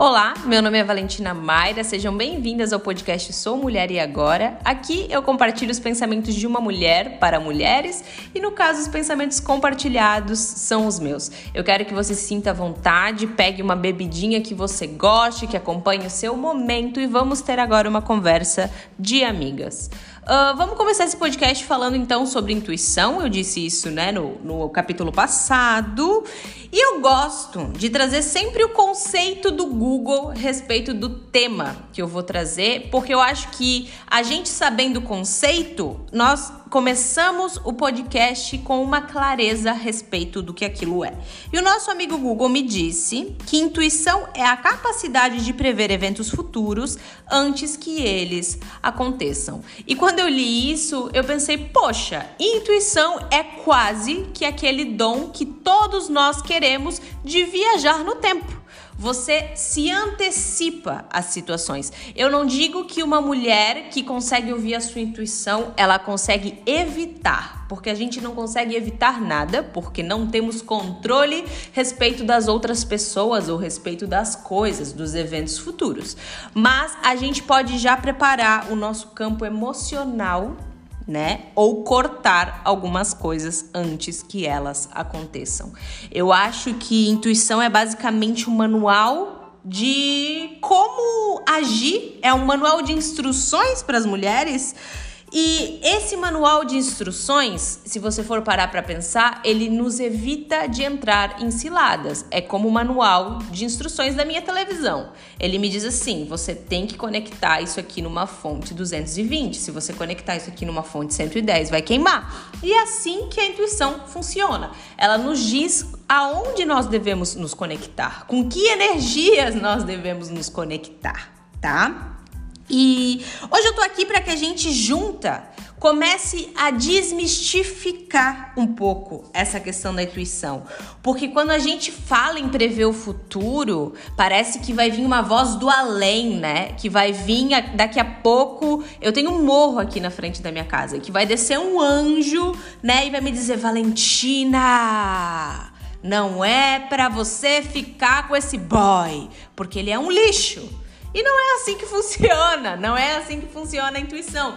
Olá, meu nome é Valentina Mayra, sejam bem-vindas ao podcast Sou Mulher e Agora. Aqui eu compartilho os pensamentos de uma mulher para mulheres e, no caso, os pensamentos compartilhados são os meus. Eu quero que você sinta vontade, pegue uma bebidinha que você goste, que acompanhe o seu momento e vamos ter agora uma conversa de amigas. Uh, vamos começar esse podcast falando então sobre intuição. Eu disse isso né, no, no capítulo passado. E eu gosto de trazer sempre o conceito do Google a respeito do tema que eu vou trazer, porque eu acho que a gente sabendo o conceito, nós começamos o podcast com uma clareza a respeito do que aquilo é. E o nosso amigo Google me disse que intuição é a capacidade de prever eventos futuros antes que eles aconteçam. E quando eu li isso, eu pensei, poxa, intuição é quase que aquele dom que todos nós queremos de viajar no tempo. Você se antecipa às situações. Eu não digo que uma mulher que consegue ouvir a sua intuição, ela consegue evitar, porque a gente não consegue evitar nada, porque não temos controle respeito das outras pessoas ou respeito das coisas, dos eventos futuros. Mas a gente pode já preparar o nosso campo emocional né? Ou cortar algumas coisas antes que elas aconteçam. Eu acho que intuição é basicamente um manual de como agir, é um manual de instruções para as mulheres e esse manual de instruções, se você for parar para pensar, ele nos evita de entrar em ciladas. É como o manual de instruções da minha televisão. Ele me diz assim: você tem que conectar isso aqui numa fonte 220. Se você conectar isso aqui numa fonte 110, vai queimar. E é assim que a intuição funciona. Ela nos diz aonde nós devemos nos conectar, com que energias nós devemos nos conectar, tá? E hoje eu tô aqui para que a gente junta comece a desmistificar um pouco essa questão da intuição. Porque quando a gente fala em prever o futuro, parece que vai vir uma voz do além, né? Que vai vir daqui a pouco. Eu tenho um morro aqui na frente da minha casa, que vai descer um anjo, né? E vai me dizer: Valentina, não é para você ficar com esse boy, porque ele é um lixo. E não é assim que funciona, não é assim que funciona a intuição.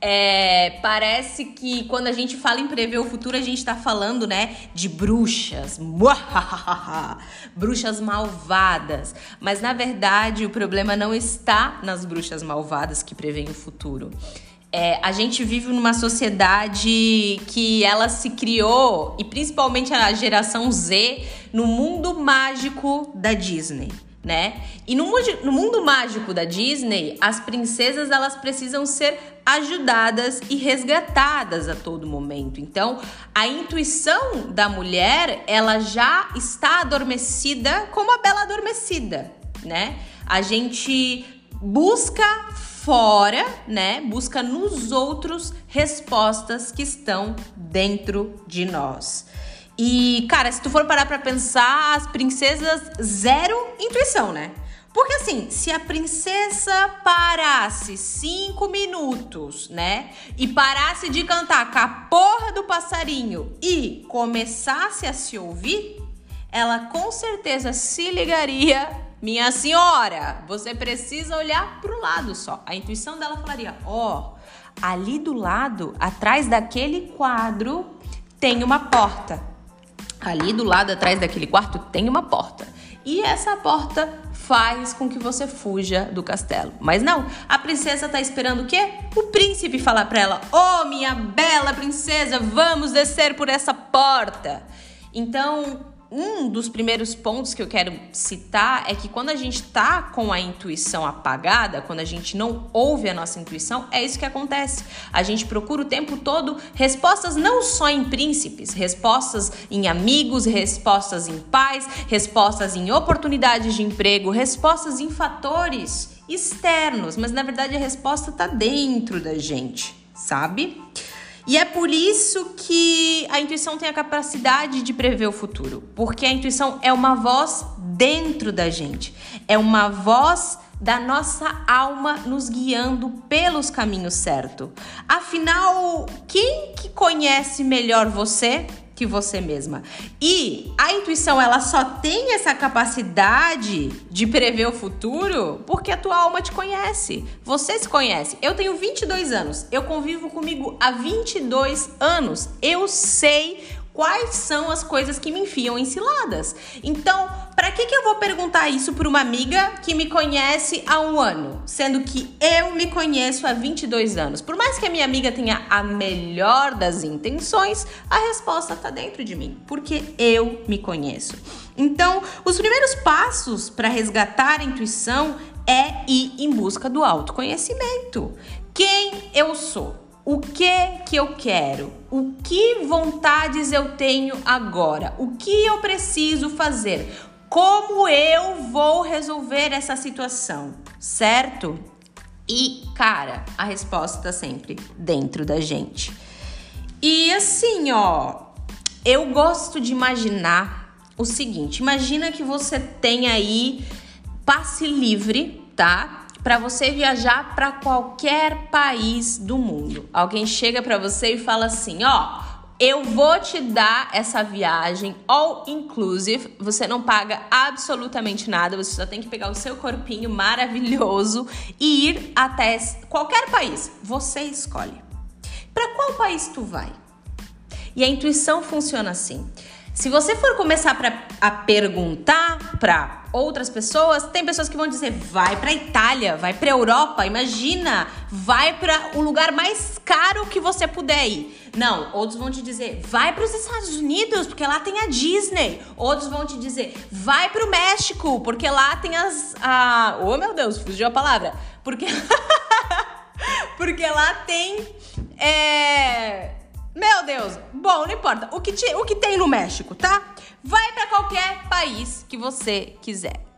É, parece que quando a gente fala em prever o futuro, a gente está falando, né, de bruxas, bruxas malvadas. Mas na verdade, o problema não está nas bruxas malvadas que preveem o futuro. É, a gente vive numa sociedade que ela se criou, e principalmente a geração Z, no mundo mágico da Disney né? E no, no, mundo mágico da Disney, as princesas elas precisam ser ajudadas e resgatadas a todo momento. Então, a intuição da mulher, ela já está adormecida como a bela adormecida, né? A gente busca fora, né? Busca nos outros respostas que estão dentro de nós. E, cara, se tu for parar pra pensar, as princesas zero intuição, né? Porque assim, se a princesa parasse cinco minutos, né? E parasse de cantar com a porra do passarinho e começasse a se ouvir, ela com certeza se ligaria. Minha senhora, você precisa olhar pro lado só. A intuição dela falaria: ó, oh, ali do lado, atrás daquele quadro, tem uma porta ali do lado atrás daquele quarto tem uma porta. E essa porta faz com que você fuja do castelo. Mas não, a princesa tá esperando o quê? O príncipe falar para ela: "Oh, minha bela princesa, vamos descer por essa porta". Então, um dos primeiros pontos que eu quero citar é que quando a gente tá com a intuição apagada, quando a gente não ouve a nossa intuição, é isso que acontece. A gente procura o tempo todo respostas não só em príncipes, respostas em amigos, respostas em pais, respostas em oportunidades de emprego, respostas em fatores externos, mas na verdade a resposta tá dentro da gente, sabe? E é por isso que a intuição tem a capacidade de prever o futuro, porque a intuição é uma voz dentro da gente, é uma voz da nossa alma nos guiando pelos caminhos certos. Afinal, quem que conhece melhor você que você mesma. E a intuição, ela só tem essa capacidade de prever o futuro porque a tua alma te conhece. Você se conhece. Eu tenho 22 anos. Eu convivo comigo há 22 anos. Eu sei quais são as coisas que me enfiam em ciladas. Então, para que, que eu vou perguntar isso para uma amiga que me conhece há um ano, sendo que eu me conheço há 22 anos? Por mais que a minha amiga tenha a melhor das intenções, a resposta está dentro de mim, porque eu me conheço. Então, os primeiros passos para resgatar a intuição é ir em busca do autoconhecimento. Quem eu sou? O que que eu quero? O que vontades eu tenho agora? O que eu preciso fazer? Como eu vou resolver essa situação? Certo? E, cara, a resposta tá sempre dentro da gente. E assim, ó, eu gosto de imaginar o seguinte: imagina que você tem aí passe livre, tá? Para você viajar para qualquer país do mundo. Alguém chega para você e fala assim: "Ó, eu vou te dar essa viagem all inclusive, você não paga absolutamente nada, você só tem que pegar o seu corpinho maravilhoso e ir até qualquer país. Você escolhe. Para qual país tu vai? E a intuição funciona assim. Se você for começar pra, a perguntar para outras pessoas, tem pessoas que vão dizer: vai para Itália, vai para Europa, imagina, vai para o lugar mais caro que você puder ir. Não, outros vão te dizer: vai para os Estados Unidos, porque lá tem a Disney. Outros vão te dizer: vai para o México, porque lá tem as a... oh meu Deus, fugiu a palavra. Porque porque lá tem é meu Deus. Bom, não importa. O que, te, o que tem no México, tá? Vai para qualquer país que você quiser.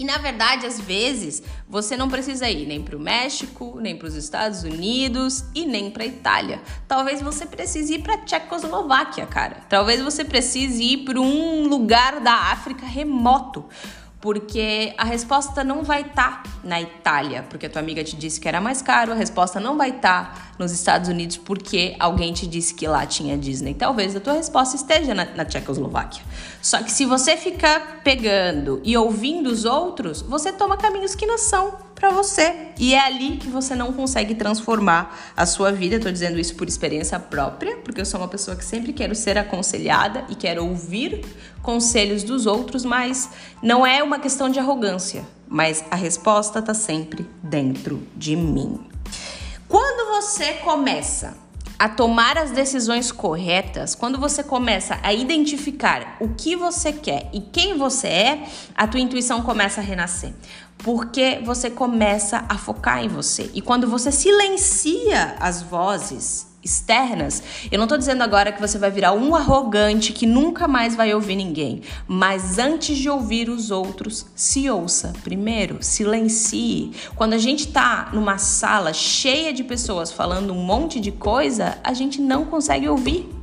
E na verdade, às vezes, você não precisa ir nem para o México, nem para os Estados Unidos e nem para Itália. Talvez você precise ir para Tchecoslováquia, cara. Talvez você precise ir para um lugar da África remoto porque a resposta não vai estar tá na Itália, porque a tua amiga te disse que era mais caro, a resposta não vai estar tá nos Estados Unidos porque alguém te disse que lá tinha Disney. Talvez a tua resposta esteja na, na Tchecoslováquia. Só que se você ficar pegando e ouvindo os outros, você toma caminhos que não são para você. E é ali que você não consegue transformar a sua vida. Estou dizendo isso por experiência própria, porque eu sou uma pessoa que sempre quero ser aconselhada e quero ouvir conselhos dos outros, mas não é uma questão de arrogância, mas a resposta está sempre dentro de mim. Quando você começa a tomar as decisões corretas, quando você começa a identificar o que você quer e quem você é, a tua intuição começa a renascer porque você começa a focar em você. E quando você silencia as vozes externas, eu não tô dizendo agora que você vai virar um arrogante que nunca mais vai ouvir ninguém, mas antes de ouvir os outros, se ouça primeiro, silencie. Quando a gente tá numa sala cheia de pessoas falando um monte de coisa, a gente não consegue ouvir.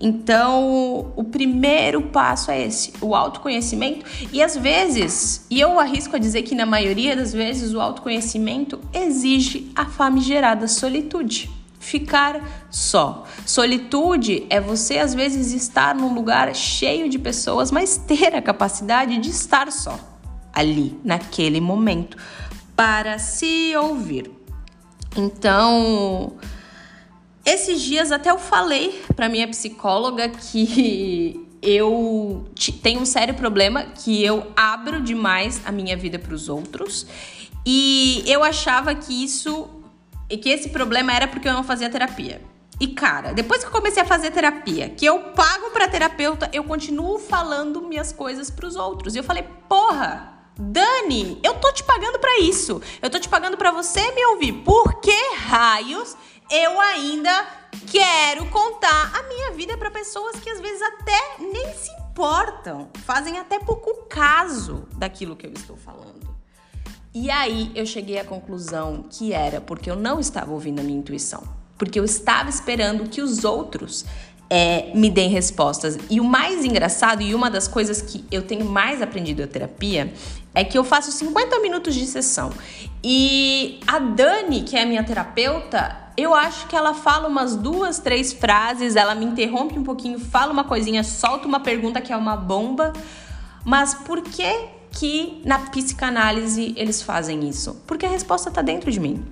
Então, o primeiro passo é esse, o autoconhecimento. E às vezes, e eu arrisco a dizer que na maioria das vezes, o autoconhecimento exige a famigerada solitude. Ficar só. Solitude é você às vezes estar num lugar cheio de pessoas, mas ter a capacidade de estar só ali, naquele momento, para se ouvir. Então, esses dias até eu falei para minha psicóloga que eu tenho um sério problema que eu abro demais a minha vida para os outros e eu achava que isso que esse problema era porque eu não fazia terapia. E cara, depois que eu comecei a fazer terapia, que eu pago para terapeuta, eu continuo falando minhas coisas para os outros. E eu falei: "Porra, Dani, eu tô te pagando para isso. Eu tô te pagando para você me ouvir. Por que raios eu ainda quero contar a minha vida para pessoas que às vezes até nem se importam, fazem até pouco caso daquilo que eu estou falando. E aí eu cheguei à conclusão que era porque eu não estava ouvindo a minha intuição, porque eu estava esperando que os outros é, me deem respostas. E o mais engraçado, e uma das coisas que eu tenho mais aprendido na terapia, é que eu faço 50 minutos de sessão. E a Dani, que é a minha terapeuta, Eu acho que ela fala umas duas, três frases, ela me interrompe um pouquinho, fala uma coisinha, solta uma pergunta que é uma bomba. Mas por que que na psicanálise eles fazem isso? Porque a resposta tá dentro de mim.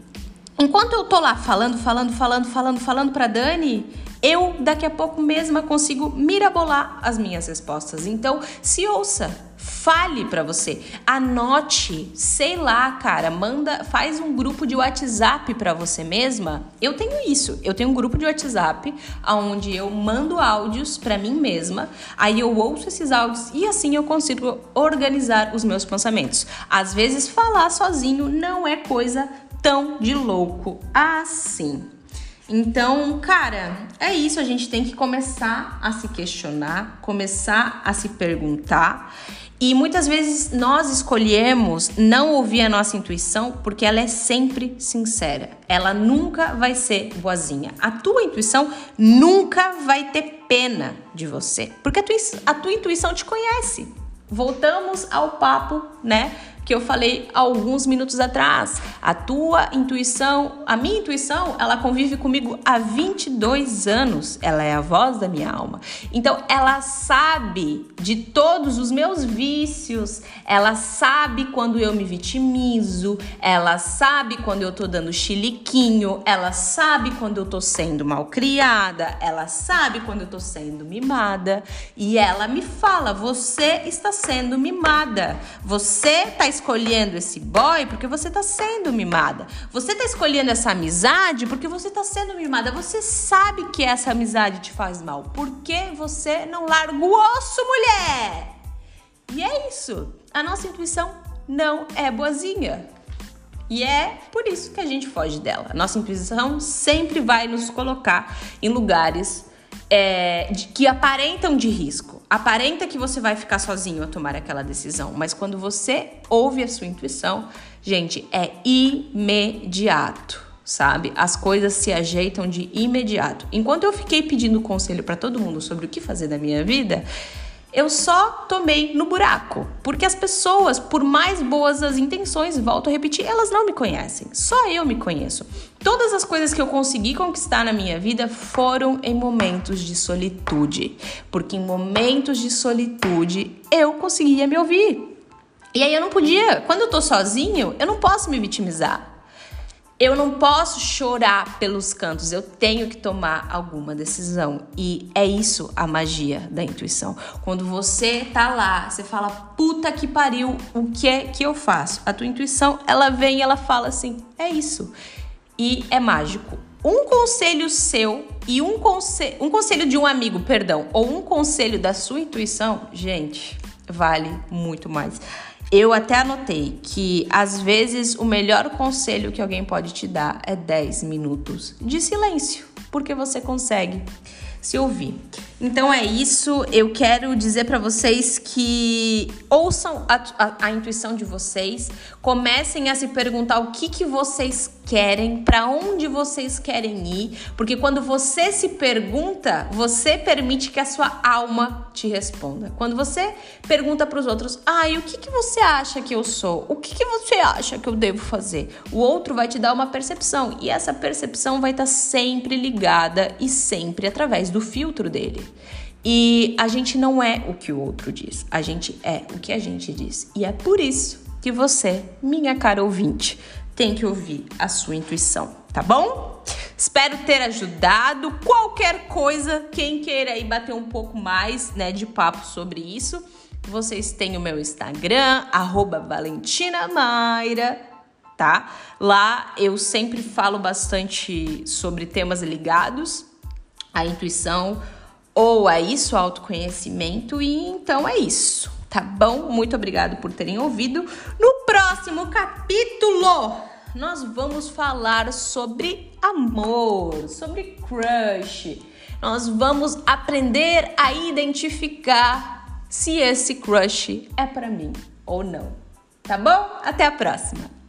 Enquanto eu tô lá falando, falando, falando, falando, falando para Dani, eu daqui a pouco mesma consigo mirabolar as minhas respostas. Então, se ouça, fale para você, anote, sei lá, cara, manda, faz um grupo de WhatsApp para você mesma. Eu tenho isso, eu tenho um grupo de WhatsApp onde eu mando áudios para mim mesma, aí eu ouço esses áudios e assim eu consigo organizar os meus pensamentos. Às vezes falar sozinho não é coisa tão de louco assim. Então, cara, é isso. A gente tem que começar a se questionar, começar a se perguntar. E muitas vezes nós escolhemos não ouvir a nossa intuição porque ela é sempre sincera. Ela nunca vai ser boazinha. A tua intuição nunca vai ter pena de você, porque a tua, a tua intuição te conhece. Voltamos ao papo, né? Que eu falei alguns minutos atrás. A tua intuição, a minha intuição, ela convive comigo há 22 anos. Ela é a voz da minha alma. Então, ela sabe de todos os meus vícios. Ela sabe quando eu me vitimizo. Ela sabe quando eu tô dando chiliquinho. Ela sabe quando eu tô sendo mal criada. Ela sabe quando eu tô sendo mimada. E ela me fala: você está sendo mimada. Você está escolhendo esse boy porque você tá sendo mimada. Você tá escolhendo essa amizade porque você tá sendo mimada. Você sabe que essa amizade te faz mal. Por que você não larga o osso, mulher? E é isso. A nossa intuição não é boazinha. E é por isso que a gente foge dela. A nossa intuição sempre vai nos colocar em lugares é, de, que aparentam de risco. Aparenta que você vai ficar sozinho a tomar aquela decisão, mas quando você ouve a sua intuição, gente, é imediato, sabe? As coisas se ajeitam de imediato. Enquanto eu fiquei pedindo conselho para todo mundo sobre o que fazer da minha vida, eu só tomei no buraco. Porque as pessoas, por mais boas as intenções, volto a repetir, elas não me conhecem. Só eu me conheço. Todas as coisas que eu consegui conquistar na minha vida foram em momentos de solitude. Porque em momentos de solitude eu conseguia me ouvir. E aí eu não podia. Quando eu tô sozinho, eu não posso me vitimizar. Eu não posso chorar pelos cantos, eu tenho que tomar alguma decisão. E é isso a magia da intuição. Quando você tá lá, você fala, puta que pariu, o que é que eu faço? A tua intuição, ela vem e ela fala assim, é isso. E é mágico. Um conselho seu e um, conselho, um conselho de um amigo, perdão, ou um conselho da sua intuição, gente, vale muito mais. Eu até anotei que às vezes o melhor conselho que alguém pode te dar é 10 minutos de silêncio, porque você consegue se ouvir. Então é isso. Eu quero dizer para vocês que ouçam a, a, a, intuição de vocês, comecem a se perguntar o que, que vocês querem, para onde vocês querem ir, porque quando você se pergunta, você permite que a sua alma te responda. Quando você pergunta para os outros, ai, ah, o que, que você acha que eu sou? O que, que você acha que eu devo fazer? O outro vai te dar uma percepção e essa percepção vai estar tá sempre ligada e sempre através do filtro dele. E a gente não é o que o outro diz, a gente é o que a gente diz. E é por isso que você, minha cara ouvinte, tem que ouvir a sua intuição, tá bom? Espero ter ajudado. Qualquer coisa, quem queira aí bater um pouco mais, né, de papo sobre isso, vocês têm o meu Instagram, @valentinamaira, tá? Lá eu sempre falo bastante sobre temas ligados à intuição ou a isso, autoconhecimento, e então é isso tá bom? Muito obrigado por terem ouvido. No próximo capítulo, nós vamos falar sobre amor, sobre crush. Nós vamos aprender a identificar se esse crush é para mim ou não. Tá bom? Até a próxima.